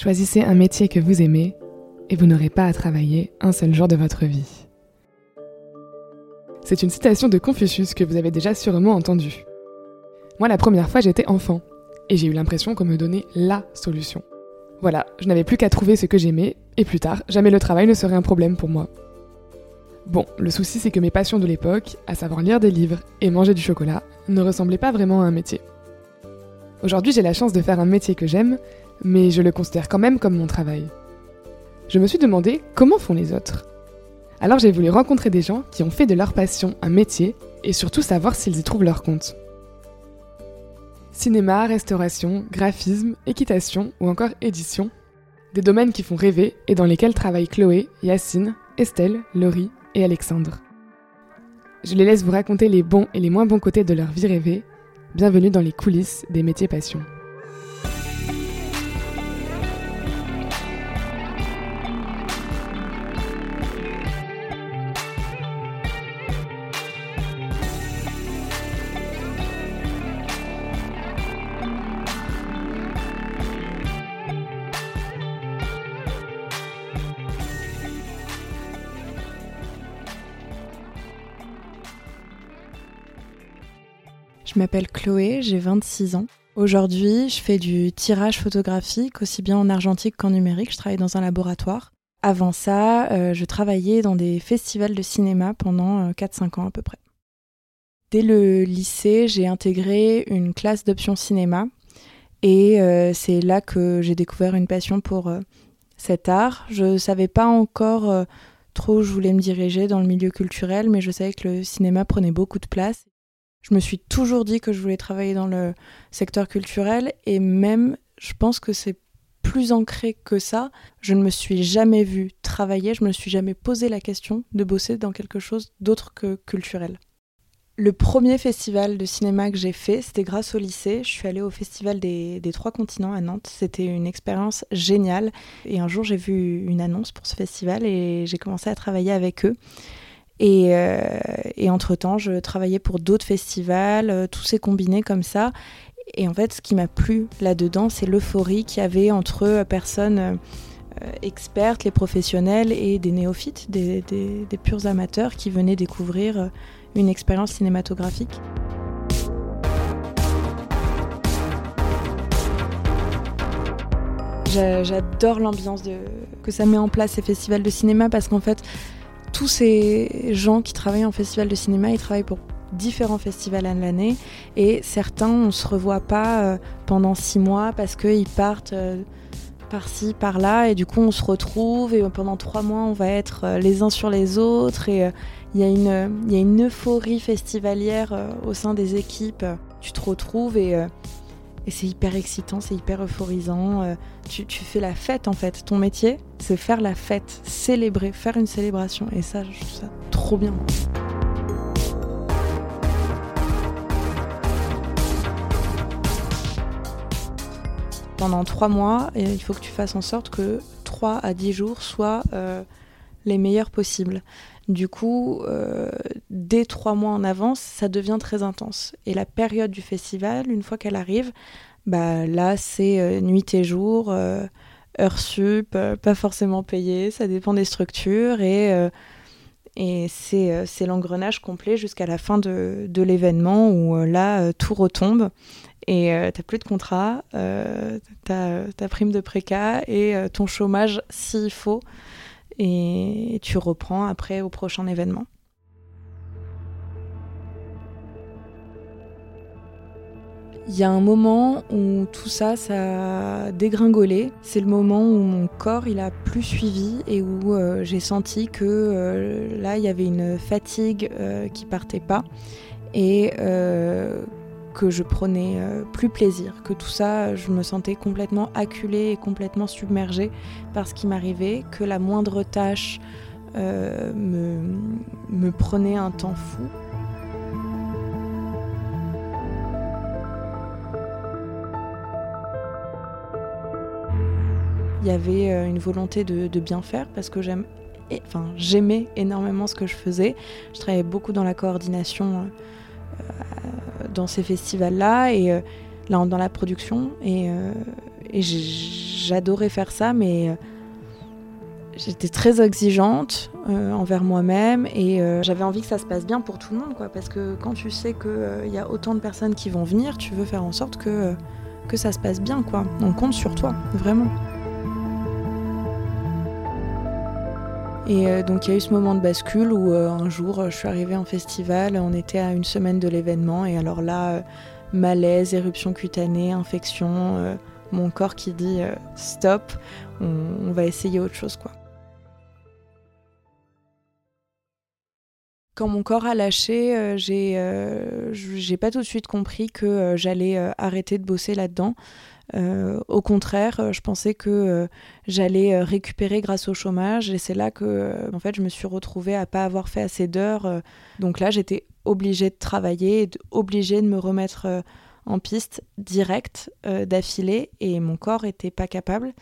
Choisissez un métier que vous aimez et vous n'aurez pas à travailler un seul jour de votre vie. C'est une citation de Confucius que vous avez déjà sûrement entendue. Moi, la première fois, j'étais enfant et j'ai eu l'impression qu'on me donnait LA solution. Voilà, je n'avais plus qu'à trouver ce que j'aimais et plus tard, jamais le travail ne serait un problème pour moi. Bon, le souci c'est que mes passions de l'époque, à savoir lire des livres et manger du chocolat, ne ressemblaient pas vraiment à un métier. Aujourd'hui j'ai la chance de faire un métier que j'aime, mais je le considère quand même comme mon travail. Je me suis demandé comment font les autres. Alors j'ai voulu rencontrer des gens qui ont fait de leur passion un métier et surtout savoir s'ils y trouvent leur compte. Cinéma, restauration, graphisme, équitation ou encore édition, des domaines qui font rêver et dans lesquels travaillent Chloé, Yacine, Estelle, Laurie et Alexandre. Je les laisse vous raconter les bons et les moins bons côtés de leur vie rêvée. Bienvenue dans les coulisses des métiers passion. Je m'appelle Chloé, j'ai 26 ans. Aujourd'hui, je fais du tirage photographique, aussi bien en argentique qu'en numérique. Je travaille dans un laboratoire. Avant ça, euh, je travaillais dans des festivals de cinéma pendant 4-5 euh, ans à peu près. Dès le lycée, j'ai intégré une classe d'options cinéma et euh, c'est là que j'ai découvert une passion pour cet art. Je ne savais pas encore trop où je voulais me diriger dans le milieu culturel, mais je savais que le cinéma prenait beaucoup de place. Je me suis toujours dit que je voulais travailler dans le secteur culturel et même, je pense que c'est plus ancré que ça. Je ne me suis jamais vue travailler, je me suis jamais posé la question de bosser dans quelque chose d'autre que culturel. Le premier festival de cinéma que j'ai fait, c'était grâce au lycée. Je suis allée au festival des, des Trois Continents à Nantes. C'était une expérience géniale. Et un jour, j'ai vu une annonce pour ce festival et j'ai commencé à travailler avec eux. Euh, et, entre-temps, je travaillais pour d'autres festivals, euh, tout s'est combiné comme ça. Et en fait, ce qui m'a plu là-dedans, c'est l'euphorie qu'il y avait entre euh, personnes expertes, les professionnels et des néophytes, des, des, purs amateurs qui venaient découvrir une expérience cinématographique. J'adore l'ambiance que ça met en place ces festivals de cinéma parce qu'en fait, tous ces gens qui travaillent en festival de cinéma, ils travaillent pour différents festivals à l'année. Et certains on se revoit pas euh, pendant six mois parce qu'ils partent euh, par-ci par-là. Et du coup on se retrouve et pendant trois mois on va être euh, les uns sur les autres. Et il y, a une euphorie festivalière au sein des équipes. Tu te retrouves et et c'est hyper excitant, c'est hyper euphorisant. Euh, tu, fais la fête en fait. Ton métier, c'est faire la fête, célébrer, faire une célébration. Et ça, je trouve ça trop bien. Pendant trois mois, il faut que tu fasses en sorte que 3 à 10 jours soient euh, les meilleurs possibles. Du coup, euh, dès trois mois en avance, ça devient très intense. Et la période du festival, une fois qu'elle arrive, bah là, c'est euh, nuit et jour, euh, sup, pas forcément payé, ça dépend des structures. Et, et c'est l'engrenage complet jusqu'à la fin de, de l'événement où là, tout retombe. Et t'as plus de contrat, t'as ta prime de préca et ton chômage s'il faut et tu reprends après au prochain événement. Il y a un moment où tout ça, ça a dégringolé. C'est le moment où mon corps, il a plus suivi et où euh, j'ai senti que euh, là, il y avait une fatigue euh, qui partait pas que je prenais euh, plus plaisir, que tout ça, je me sentais complètement acculée et complètement submergée par ce qui m'arrivait, que la moindre tâche euh, me, prenait un temps fou. Il y avait euh, une volonté de, bien faire parce que j'aime, j'aimais énormément ce que je faisais. Je travaillais beaucoup dans la coordination dans ces festivals-là et euh, là, dans la production. Et, euh, j'adorais faire ça, mais j'étais très exigeante envers moi-même et j'avais envie que ça se passe bien pour tout le monde, quoi, parce que quand tu sais qu'il y a autant de personnes qui vont venir, tu veux faire en sorte que, que ça se passe bien, quoi. On compte sur toi, vraiment. Et euh, donc il y a eu ce moment de bascule où euh, un jour je suis arrivée en festival, on était à une semaine de l'événement et alors là, euh, malaise, éruption cutanée, infection, mon corps qui dit stop, on, va essayer autre chose quoi. Quand mon corps a lâché, j'ai pas tout de suite compris que j'allais arrêter de bosser là-dedans. Euh, au contraire, euh, je pensais que euh, j'allais récupérer grâce au chômage et c'est là que en fait, je me suis retrouvée à pas avoir fait assez d'heures. donc là, j'étais obligée de travailler, obligée de me remettre en piste direct d'affilée et mon corps était pas capable.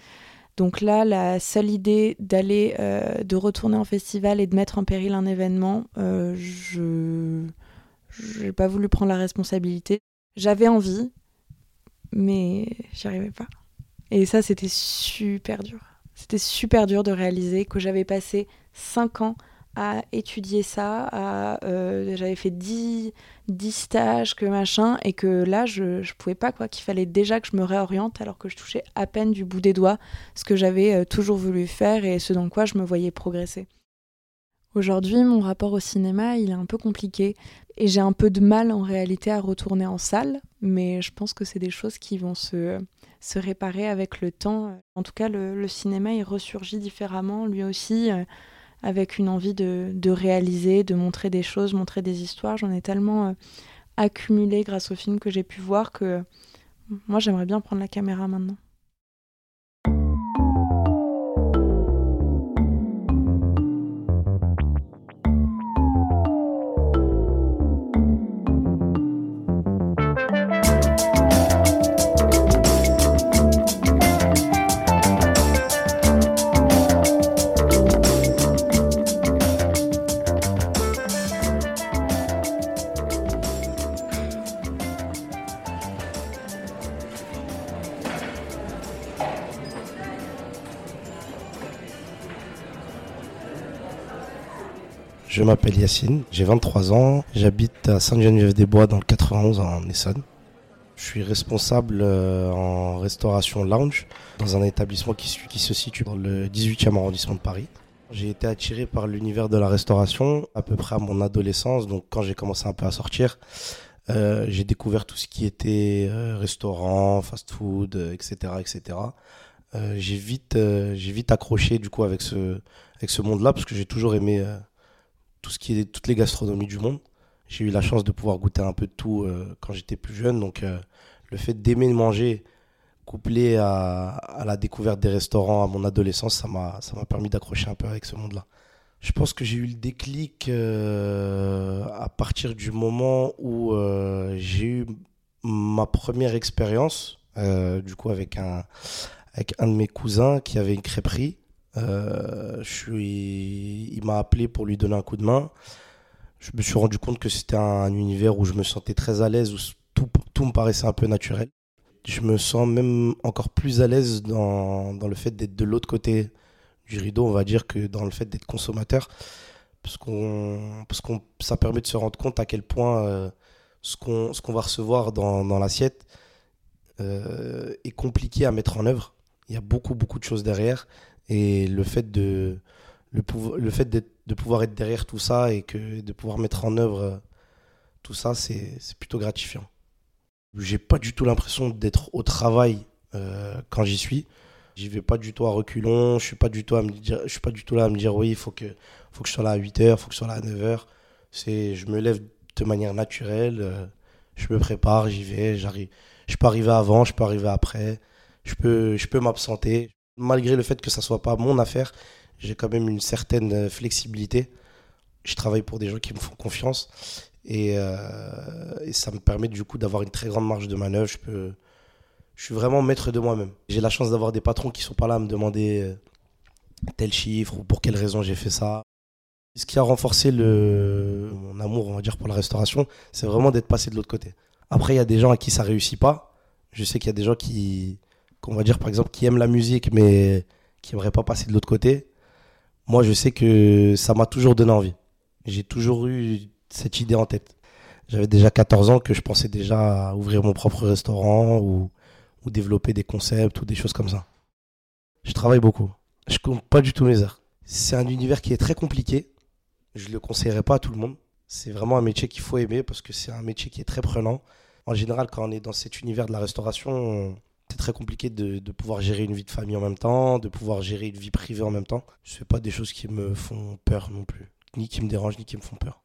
Donc là, la seule idée d'aller, de retourner en festival et de mettre en péril un événement, je n'ai pas voulu prendre la responsabilité. J'avais envie, mais j'y arrivais pas. Et ça, c'était super dur. C'était super dur de réaliser que j'avais passé 5 ans à étudier ça, à, euh, j'avais fait 10, 10 stages, que machin, et que là, je, je pouvais pas, quoi, qu'il fallait déjà que je me réoriente alors que je touchais à peine du bout des doigts ce que j'avais euh, toujours voulu faire et ce dans quoi je me voyais progresser. Aujourd'hui, mon rapport au cinéma, il est un peu compliqué et j'ai un peu de mal en réalité à retourner en salle, mais je pense que c'est des choses qui vont se, se réparer avec le temps. En tout cas, le, cinéma, il ressurgit différemment, lui aussi, euh, avec une envie de, de, réaliser, de montrer des choses, montrer des histoires. J'en ai tellement euh, accumulé grâce aux films que j'ai pu voir que moi, j'aimerais bien prendre la caméra maintenant. Je m'appelle Yacine, j'ai 23 ans, j'habite à Sainte-Geneviève-des-Bois dans le 91 en Essonne. Je suis responsable euh, en restauration lounge dans un établissement qui, se situe dans le 18e arrondissement de Paris. J'ai été attiré par l'univers de la restauration à peu près à mon adolescence, donc quand j'ai commencé un peu à sortir, euh, j'ai découvert tout ce qui était euh, restaurant, fast-food, etc., etc. j'ai vite, j'ai vite accroché du coup avec ce, avec ce monde-là parce que j'ai toujours aimé tout ce qui est toutes les gastronomies du monde. J'ai eu la chance de pouvoir goûter un peu de tout euh, quand j'étais plus jeune. Donc euh, le fait d'aimer manger, couplé à, la découverte des restaurants à mon adolescence, ça m'a permis d'accrocher un peu avec ce monde-là. Je pense que j'ai eu le déclic euh, à partir du moment où j'ai eu ma première expérience, du coup avec un avec un de mes cousins qui avait une crêperie euh, je suis... Il m'a appelé pour lui donner un coup de main. Je me suis rendu compte que c'était un univers où je me sentais très à l'aise, où tout, me paraissait un peu naturel. Je me sens même encore plus à l'aise dans, le fait d'être de l'autre côté du rideau, on va dire, que dans le fait d'être consommateur. Parce, qu'on, parce qu'on, ça permet de se rendre compte à quel point euh, ce, qu'on, ce va recevoir dans, dans l'assiette euh, est compliqué à mettre en œuvre. Il y a beaucoup, beaucoup de choses derrière. Et le fait de, le, le fait de pouvoir être derrière tout ça et que de pouvoir mettre en œuvre euh, tout ça, c'est plutôt gratifiant. J'ai pas du tout l'impression d'être au travail euh, quand j'y suis. J'y vais pas du tout à reculons, je suis pas du tout à me dire, je suis pas du tout là à me dire oui, il faut que faut que je sois là à 8h, faut que je sois là à 9h. C'est je me lève de manière naturelle, euh, je me prépare, j'y vais, j'arrive je peux arriver avant, je peux arriver après, je peux je peux m'absenter malgré le fait que ça soit pas mon affaire, j'ai quand même une certaine euh, flexibilité. Je travaille pour des gens qui me font confiance euh, et, ça me permet du coup d'avoir une très grande marge de manœuvre. Je peux, je suis vraiment maître de moi-même. J'ai la chance d'avoir des patrons qui sont pas là à me demander euh, tel chiffre ou pour quelle raison j'ai fait ça. Ce qui a renforcé mon amour, on va dire, pour la restauration, c'est vraiment d'être passé de l'autre côté. Après, il y a des gens à qui ça réussit pas. Je sais qu'il y a des gens qui, qu'on va dire par exemple qui aiment la musique mais qui n'aimeraient pas passer de l'autre côté, moi je sais que ça m'a toujours donné envie. J'ai toujours eu cette idée en tête. J'avais déjà 14 ans que je pensais déjà à ouvrir mon propre restaurant ou, ou développer des concepts ou des choses comme ça. Je travaille beaucoup. Je compte pas du tout mes heures. C'est un univers qui est très compliqué. Je le conseillerais pas à tout le monde. C'est vraiment un métier qu'il faut aimer parce que c'est un métier qui est très prenant. En général, quand on est dans cet univers de la restauration, c'est très compliqué de, pouvoir gérer une vie de famille en même temps, de pouvoir gérer une vie privée en même temps. Ce pas des choses qui me font peur non plus, ni qui me dérangent, ni qui me font peur.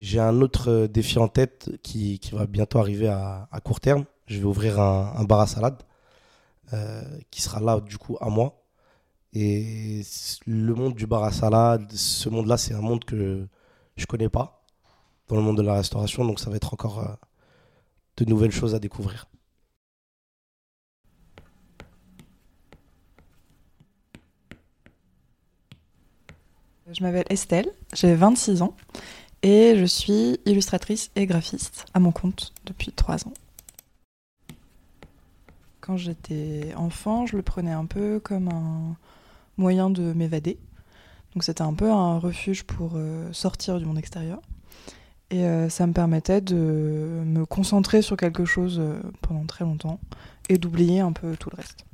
J'ai un autre euh, défi en tête qui, qui va bientôt arriver à, court terme. Je vais ouvrir un, bar à salade euh, qui sera là du coup à moi. Et le monde du bar à salade, ce monde-là, c'est un monde que je connais pas dans le monde de la restauration, donc ça va être encore euh, de nouvelles choses à découvrir. Je m'appelle Estelle, j'ai 26 ans et je suis illustratrice et graphiste à mon compte depuis 3 ans. Quand j'étais enfant, je le prenais un peu comme un moyen de m'évader. Donc c'était un peu un refuge pour euh, sortir du monde extérieur. Et euh, ça me permettait de me concentrer sur quelque chose euh, pendant très longtemps et d'oublier un peu tout le reste.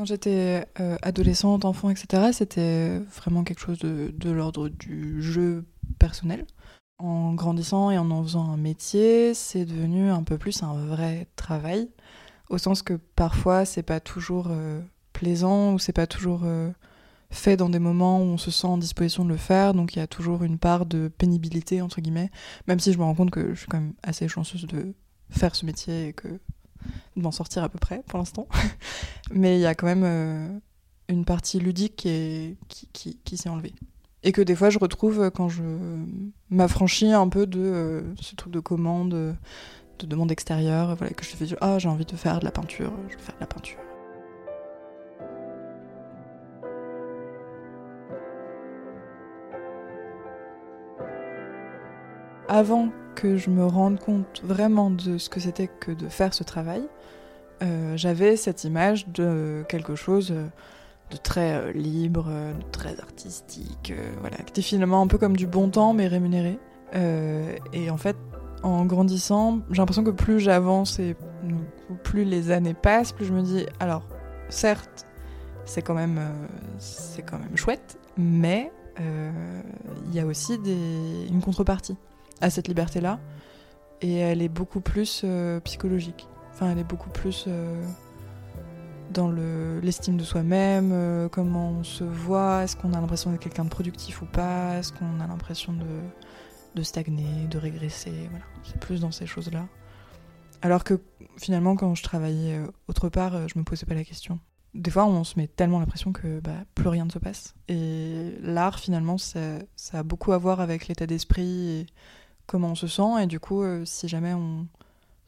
Quand j'étais euh, adolescente, enfant, etc., c'était vraiment quelque chose de, de l'ordre du jeu personnel. En grandissant et en en faisant un métier, c'est devenu un peu plus un vrai travail, au sens que parfois c'est pas toujours euh, plaisant ou c'est pas toujours euh, fait dans des moments où on se sent en disposition de le faire, donc il y a toujours une part de pénibilité entre guillemets, même si je me rends compte que je suis quand même assez chanceuse de faire ce métier et que de m'en sortir à peu près pour l'instant. Mais il y a quand même euh, une partie ludique qui, qui, s'est enlevée. Et que des fois je retrouve quand je m'affranchis un peu de euh, ce truc de commande, de demande extérieure, voilà, que je fais ah j'ai envie de faire de la peinture, je vais faire de la peinture. Avant que je me rende compte vraiment de ce que c'était que de faire ce travail, euh, j'avais cette image de quelque chose de très euh, libre, de très artistique, euh, voilà, qui était finalement un peu comme du bon temps mais rémunéré. Euh, et en fait, en grandissant, j'ai l'impression que plus j'avance et plus les années passent, plus je me dis, alors, certes, c'est quand même, c'est quand même chouette, mais il y a aussi une contrepartie à cette liberté-là, et elle est beaucoup plus euh, psychologique. Enfin, elle est beaucoup plus euh, dans l'estime de soi-même, euh, comment on se voit, est-ce qu'on a l'impression d'être quelqu'un de productif ou pas, est-ce qu'on a l'impression de, de, stagner, de régresser, voilà. C'est plus dans ces choses-là. Alors que finalement, quand je travaillais autre part, je me posais pas la question. Des fois, on se met tellement l'impression que bah, plus rien ne se passe. Et l'art, finalement, ça, ça, a beaucoup à voir avec l'état d'esprit comment on se sent et du coup euh, si jamais on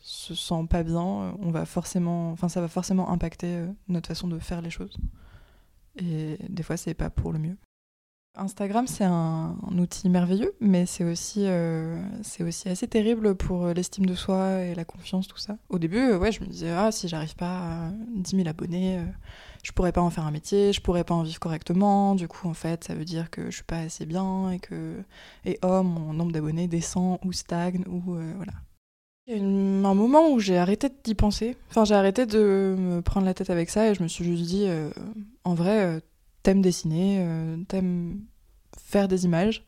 se sent pas bien on va forcément enfin ça va forcément impacter euh, notre façon de faire les choses. Et des fois c'est pas pour le mieux. Instagram c'est un, outil merveilleux mais c'est aussi euh, c'est aussi assez terrible pour l'estime de soi et la confiance tout ça. Au début ouais je me disais ah si j'arrive pas à 10 000 abonnés je pourrais pas en faire un métier, je pourrais pas en vivre correctement. Du coup, en fait, ça veut dire que je suis pas assez bien et que et oh mon nombre d'abonnés descend ou stagne ou euh, voilà. Il y a un moment où j'ai arrêté d'y penser. Enfin, j'ai arrêté de me prendre la tête avec ça et je me suis juste dit, euh, en vrai, euh, t'aimes dessiner, t'aimes faire des images,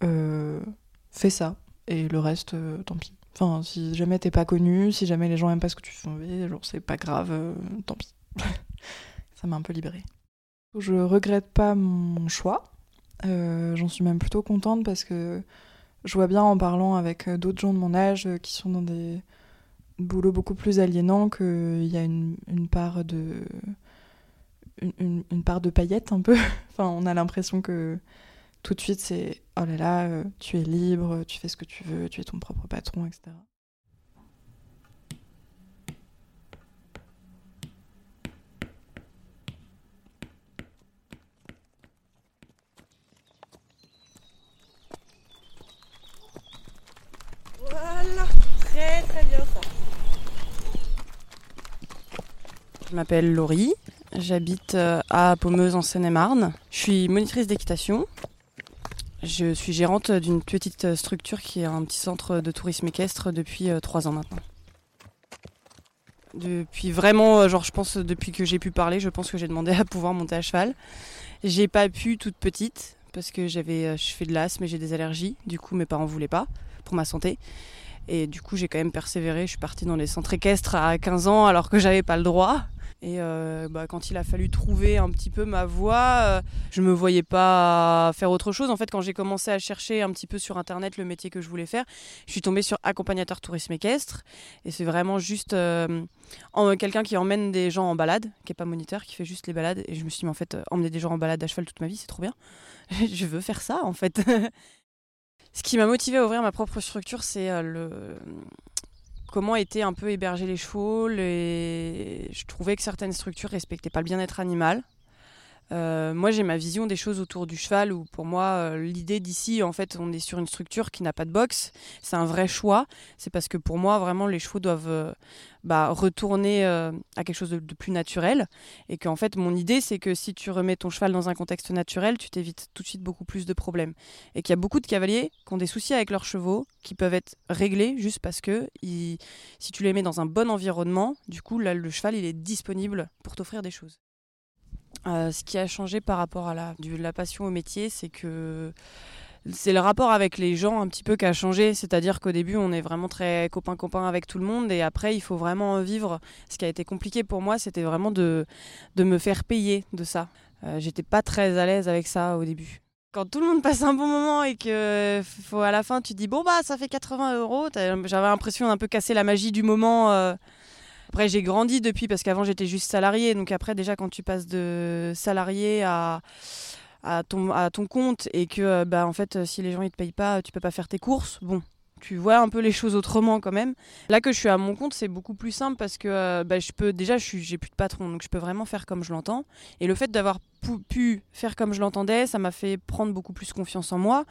fais ça et le reste, tant pis. Enfin, si jamais t'es pas connu, si jamais les gens aiment pas ce que tu fais, genre c'est pas grave, tant pis. ça m'a un peu libérée. Je regrette pas mon choix. Euh, J'en suis même plutôt contente parce que je vois bien en parlant avec d'autres gens de mon âge qui sont dans des boulots beaucoup plus aliénants qu'il y a une, part de une, part de paillettes un peu. enfin, on a l'impression que tout de suite c'est oh là là, euh, tu es libre, tu fais ce que tu veux, tu es ton propre patron, etc. Voilà, très très bien ça. Je m'appelle Laurie, j'habite euh, à Pommeuse en Seine-et-Marne. Je suis monitrice d'équitation. Je suis gérante d'une petite structure qui est un petit centre de tourisme équestre depuis euh, trois ans maintenant. Depuis vraiment, euh, genre je pense depuis que j'ai pu parler, je pense que j'ai demandé à pouvoir monter à cheval. J'ai pas pu toute petite parce que j'avais, je fais de l'asthme et j'ai des allergies. Du coup, mes parents voulaient pas pour ma santé. Et du coup, j'ai quand même persévéré. Je suis partie dans les centres équestres à 15 ans alors que j'avais pas le droit. Et euh, bah, quand il a fallu trouver un petit peu ma voie, euh, je me voyais pas faire autre chose. En fait, quand j'ai commencé à chercher un petit peu sur internet le métier que je voulais faire, je suis tombée sur accompagnateur tourisme équestre. Et c'est vraiment juste euh, quelqu'un qui emmène des gens en balade, qui est pas moniteur, qui fait juste les balades. Et je me suis dit, mais en fait, emmener des gens en balade à cheval toute ma vie, c'est trop bien. je veux faire ça, en fait. Ce qui m'a motivé à ouvrir ma propre structure, c'est euh, le comment étaient un peu hébergés les chevaux. Et Je trouvais que certaines structures respectaient pas le bien-être animal. Euh, moi, j'ai ma vision des choses autour du cheval, où pour moi, euh, l'idée d'ici, en fait, on est sur une structure qui n'a pas de boxe. C'est un vrai choix. C'est parce que pour moi, vraiment, les chevaux doivent euh, bah, retourner à quelque chose de, plus naturel. Et qu'en fait, mon idée, c'est que si tu remets ton cheval dans un contexte naturel, tu t'évites tout de suite beaucoup plus de problèmes. Et qu'il y a beaucoup de cavaliers qui ont des soucis avec leurs chevaux, qui peuvent être réglés juste parce que si tu les mets dans un bon environnement, du coup, là, le cheval, il est disponible pour t'offrir des choses. Euh, ce qui a changé par rapport à la, la passion au métier, c'est que c'est le rapport avec les gens un petit peu qui a changé. C'est-à-dire qu'au début, on est vraiment très copain-copain avec tout le monde et après, il faut vraiment vivre. Ce qui a été compliqué pour moi, c'était vraiment de, de me faire payer de ça. Euh, J'étais pas très à l'aise avec ça au début. Quand tout le monde passe un bon moment et que faut, à la fin, tu dis bon, bah, ça fait 80 euros, j'avais l'impression d'un peu casser la magie du moment. Euh, après, j'ai grandi depuis parce qu'avant, j'étais juste salarié. Donc après, déjà, quand tu passes de salarié à, ton, à ton compte et que, euh, bah, en fait, si les gens ne te payent pas, tu peux pas faire tes courses, bon, tu vois un peu les choses autrement quand même. Là que je suis à mon compte, c'est beaucoup plus simple parce que euh, bah, je peux déjà, je j'ai plus de patron, donc je peux vraiment faire comme je l'entends. Et le fait d'avoir pu faire comme je l'entendais, ça m'a fait prendre beaucoup plus confiance en moi.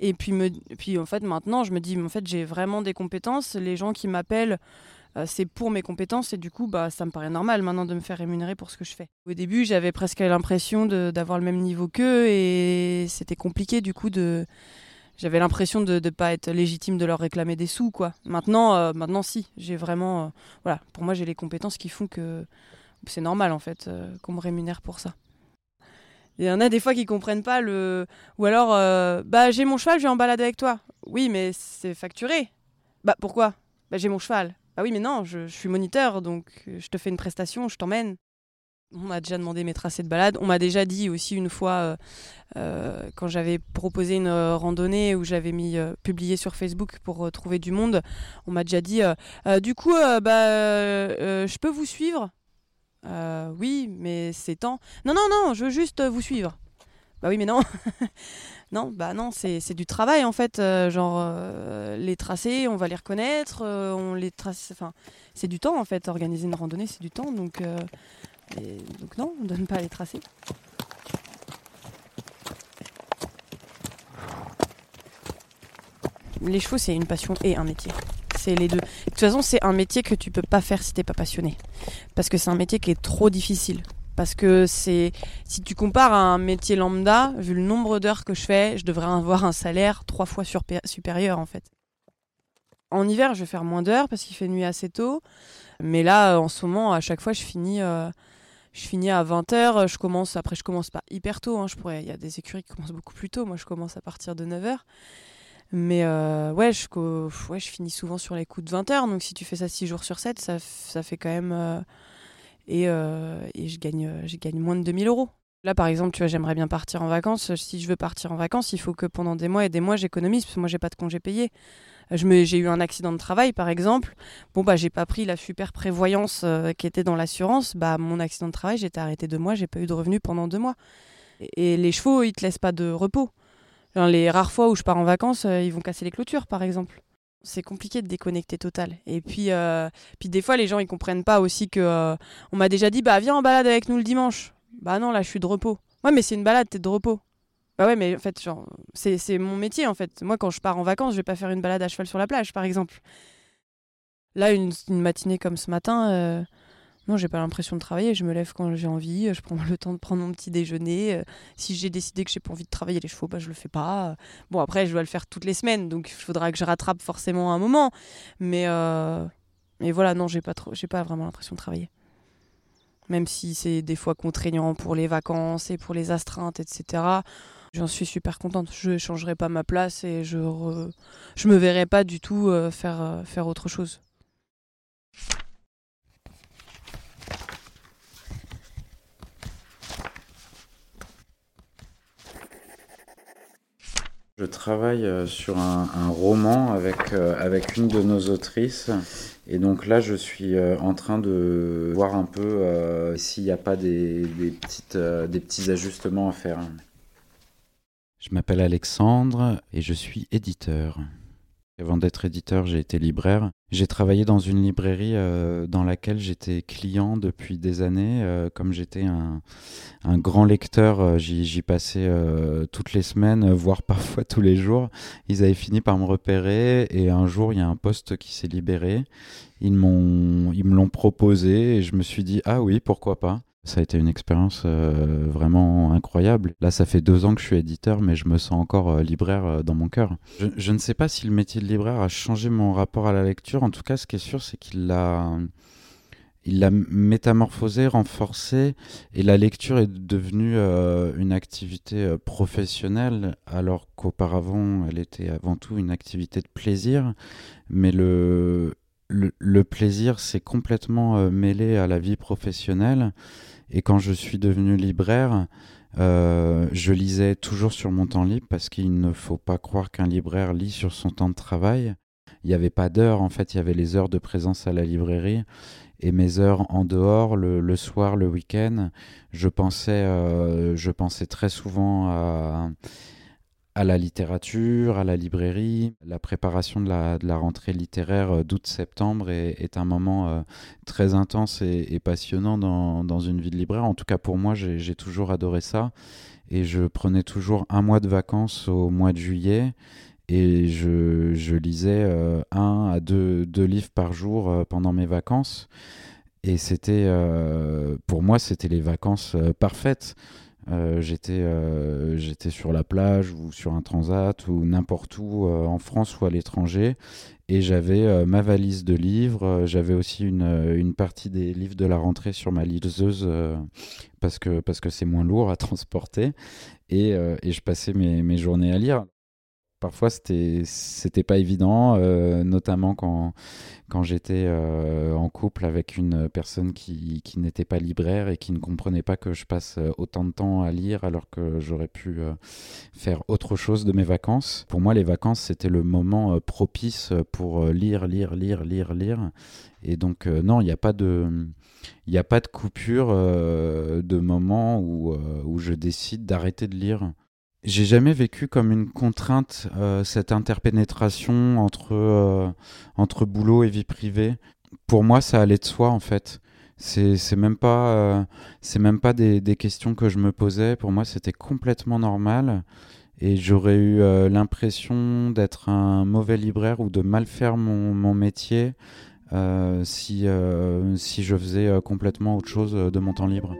Et puis, me, puis en fait, maintenant, je me dis, en fait, j'ai vraiment des compétences. Les gens qui m'appellent c'est pour mes compétences et du coup, bah, ça me paraît normal maintenant de me faire rémunérer pour ce que je fais. Au début, j'avais presque l'impression d'avoir le même niveau qu'eux et c'était compliqué du coup de. J'avais l'impression de ne pas être légitime de leur réclamer des sous, quoi. Maintenant, euh, maintenant si, j'ai vraiment. Euh, voilà, pour moi, j'ai les compétences qui font que c'est normal en fait qu'on me rémunère pour ça. Il y en a des fois qui comprennent pas le. Ou alors, bah j'ai mon cheval, je vais en balade avec toi. Oui, mais c'est facturé. Bah pourquoi? Bah j'ai mon cheval. Ah oui, mais non, je, suis moniteur, donc euh, je te fais une prestation, je t'emmène. On m'a déjà demandé mes tracés de balade. On m'a déjà dit aussi une fois, euh, euh, quand j'avais proposé une randonnée où j'avais mis publié sur Facebook pour trouver du monde, on m'a déjà dit du coup, bah, je peux vous suivre? Oui, mais c'est temps. Non, non, non, je veux juste vous suivre. Bah oui, mais non. non, bah non, c'est du travail en fait. Euh, genre, euh, les tracés, on va les reconnaître, euh, on les trace. Enfin, c'est du temps en fait. Organiser une randonnée, c'est du temps. Donc, donc non, on ne donne pas les tracés. Les chevaux, c'est une passion et un métier. C'est les deux. De toute façon, c'est un métier que tu peux pas faire si t'es pas passionné. Parce que c'est un métier qui est trop difficile. Parce que c'est, si tu compares à un métier lambda, vu le nombre d'heures que je fais, je devrais avoir un salaire trois fois supérieur en fait. En hiver, je vais faire moins d'heures parce qu'il fait nuit assez tôt. Mais là, en ce moment, à chaque fois, je finis, euh, à 20h. Je après, je commence pas hyper tôt. Hein, je pourrais, il y a des écuries qui commencent beaucoup plus tôt. Moi, je commence à partir de 9h. Mais euh, ouais, je, ouais, je finis souvent sur les coups de 20h. Donc, si tu fais ça 6 jours sur 7, ça, ça fait quand même. Euh, et, euh, et je, gagne, je gagne moins de 2000 euros. Là, par exemple, tu vois, j'aimerais bien partir en vacances. Si je veux partir en vacances, il faut que pendant des mois et des mois, j'économise, parce que moi, j'ai pas de congé payé. J'ai eu un accident de travail, par exemple. Bon, bah, j'ai pas pris la super prévoyance euh, qui était dans l'assurance. Bah, mon accident de travail, j'étais arrêté deux mois, j'ai pas eu de revenus pendant deux mois. Et, les chevaux, ils te laissent pas de repos. les rares fois où je pars en vacances, euh, ils vont casser les clôtures, par exemple c'est compliqué de déconnecter total. Et puis, euh, puis des fois, les gens ils comprennent pas aussi que euh, on m'a déjà dit bah viens en balade avec nous le dimanche. Bah non, là je suis de repos. Ouais, mais c'est une balade, t'es de repos. Bah ouais, mais en fait, genre, c'est mon métier en fait. Moi, quand je pars en vacances, je vais pas faire une balade à cheval sur la plage, par exemple. Là, une, matinée comme ce matin, euh, Non, j'ai pas l'impression de travailler. Je me lève quand j'ai envie. Je prends le temps de prendre mon petit déjeuner. Si j'ai décidé que j'ai pas envie de travailler les chevaux, bah, je le fais pas. Bon, après, je dois le faire toutes les semaines, donc il faudra que je rattrape forcément un moment. Mais, mais voilà, non, j'ai pas, trop... j'ai pas vraiment l'impression de travailler. Même si c'est des fois contraignant pour les vacances et pour les astreintes, etc. J'en suis super contente. Je changerai pas ma place et je je me verrai pas du tout faire, faire autre chose. Je travaille euh, sur un, roman avec, euh, avec une de nos autrices. Et donc là, je suis euh, en train de voir un peu s'il n'y a pas des petits ajustements à faire. Je m'appelle Alexandre et je suis éditeur. Avant d'être éditeur, j'ai été libraire. J'ai travaillé dans une librairie euh, dans laquelle j'étais client depuis des années. Euh, comme j'étais un, grand lecteur, euh, j'y passais toutes les semaines, voire parfois tous les jours. Ils avaient fini par me repérer et un jour, il y a un poste qui s'est libéré. Ils, ils me l'ont proposé et je me suis dit, ah oui, pourquoi pas? Ça a été une expérience euh, vraiment incroyable. Là, ça fait deux ans que je suis éditeur, mais je me sens encore euh, libraire euh, dans mon cœur. Je, ne sais pas si le métier de libraire a changé mon rapport à la lecture. En tout cas, ce qui est sûr, c'est qu'il l'a, il l'a métamorphosé, renforcé, et la lecture est devenue une activité professionnelle, alors qu'auparavant, elle était avant tout une activité de plaisir. Mais le, le, plaisir s'est complètement mêlé à la vie professionnelle. Et quand je suis devenu libraire, euh, je lisais toujours sur mon temps libre parce qu'il ne faut pas croire qu'un libraire lit sur son temps de travail. Il n'y avait pas d'heure, en fait, il y avait les heures de présence à la librairie et mes heures en dehors, le, soir, le week-end. Je euh, je pensais très souvent à à la littérature, à la librairie. La préparation de la, rentrée littéraire euh, d'août-septembre est, un moment euh, très intense et, passionnant dans, une vie de libraire. En tout cas, pour moi, j'ai toujours adoré ça. Et je prenais toujours un mois de vacances au mois de juillet. Et je, lisais euh, un à deux, deux, livres par jour pendant mes vacances. Et c'était, pour moi, c'était les vacances parfaites. Euh, j'étais euh, j'étais sur la plage ou sur un transat ou n'importe où euh, en France ou à l'étranger. Et j'avais ma valise de livres. J'avais aussi une, partie des livres de la rentrée sur ma liseuse parce que c'est moins lourd à transporter. Et, et je passais mes, journées à lire parfois c'était c'était pas évident euh, notamment quand j'étais euh, en couple avec une personne qui, n'était pas libraire et qui ne comprenait pas que je passe euh, autant de temps à lire alors que j'aurais pu faire autre chose de mes vacances. Pour moi les vacances c'était le moment propice pour lire lire lire lire lire. Et donc non il n'y a pas de coupure de moment où je décide d'arrêter de lire j'ai jamais vécu comme une contrainte euh, cette interpénétration entre, euh, entre boulot et vie privée. Pour moi, ça allait de soi en fait. C'est, même pas, euh, c'est même pas des, des, questions que je me posais. Pour moi, c'était complètement normal. Et j'aurais eu l'impression d'être un mauvais libraire ou de mal faire mon, mon métier si, si je faisais complètement autre chose de mon temps libre.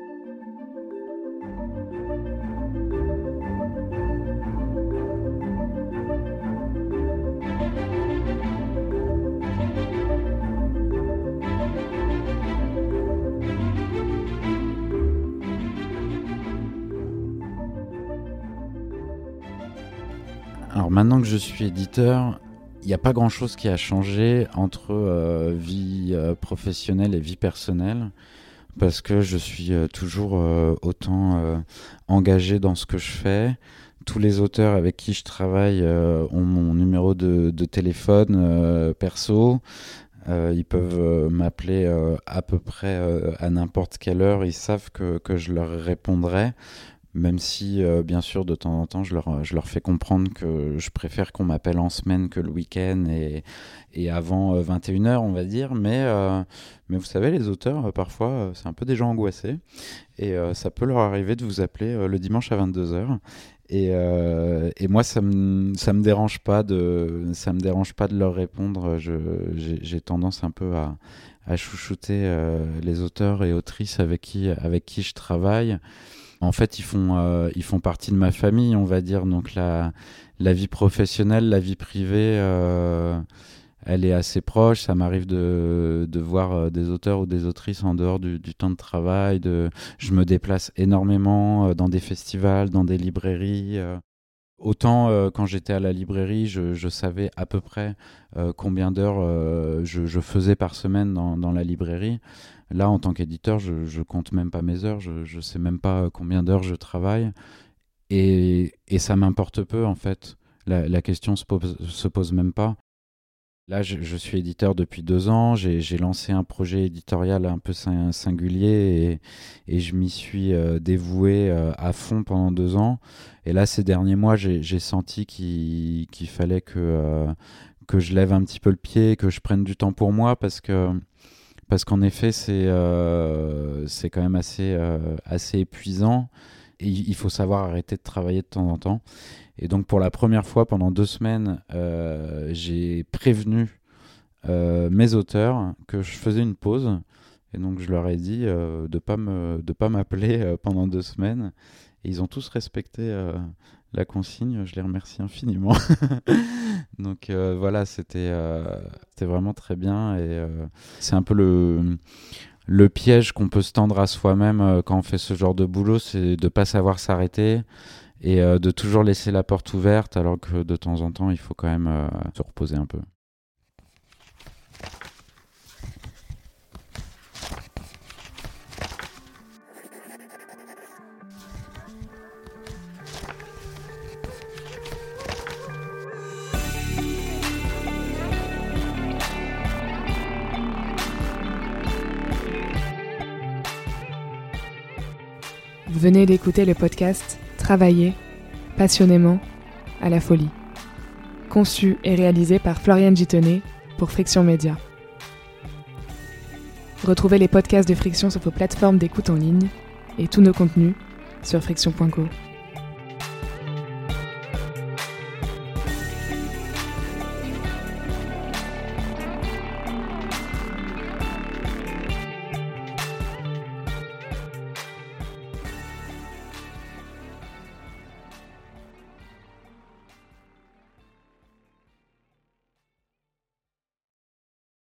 Maintenant que je suis éditeur, il n'y a pas grand-chose qui a changé entre euh, vie euh, professionnelle et vie personnelle parce que je suis euh, toujours autant engagé dans ce que je fais. Tous les auteurs avec qui je travaille ont mon numéro de, téléphone perso. ils peuvent m'appeler à peu près à n'importe quelle heure. Ils savent que, que je leur répondrai même si euh, bien sûr de temps en temps je leur, fais comprendre que je préfère qu'on m'appelle en semaine que le week-end et, avant 21h euh, on va dire, mais, euh, mais vous savez les auteurs parfois c'est un peu des gens angoissés. Et ça peut leur arriver de vous appeler le dimanche à 22h et, moi, ça me me dérange pas de leur répondre. J'ai tendance un peu à, chouchouter les auteurs et autrices avec qui je travaille en fait, ils font, euh, ils font partie de ma famille, on va dire. Donc la, la vie professionnelle, la vie privée, euh, elle est assez proche. Ça m'arrive de, de voir euh, des auteurs ou des autrices en dehors du, du temps de travail. De, je me déplace énormément dans des festivals, dans des librairies. Autant quand j'étais à la librairie, je, savais à peu près combien d'heures je, je, faisais par semaine dans, dans la librairie. Là, en tant qu'éditeur, je, ne compte même pas mes heures, je, ne sais même pas combien d'heures je travaille. Et, ça m'importe peu, en fait. La, question se pose, se pose même pas. Là, je, suis éditeur depuis deux ans. J'ai lancé un projet éditorial un peu singulier et, je m'y suis euh, dévoué euh, à fond pendant deux ans. Et là, ces derniers mois, j'ai senti qu'il fallait que, euh, que je lève un petit peu le pied, que je prenne du temps pour moi parce que parce qu'en effet, c'est euh, quand même assez, euh, assez épuisant. Et il faut savoir arrêter de travailler de temps en temps. Et donc, pour la première fois pendant deux semaines, euh, j'ai prévenu mes auteurs que je faisais une pause. Et donc, je leur ai dit de ne pas m'appeler pendant deux semaines. Et ils ont tous respecté la consigne. Je les remercie infiniment. Donc euh, voilà, c'était euh, c'était vraiment très bien et euh, c'est un peu le le piège qu'on peut se tendre à soi-même quand on fait ce genre de boulot, c'est de pas savoir s'arrêter et de toujours laisser la porte ouverte alors que de temps en temps, il faut quand même se reposer un peu. Venez d'écouter le podcast Travailler passionnément à la folie, conçu et réalisé par Floriane Gitonnet pour Friction Média. Retrouvez les podcasts de Friction sur vos plateformes d'écoute en ligne et tous nos contenus sur friction.co.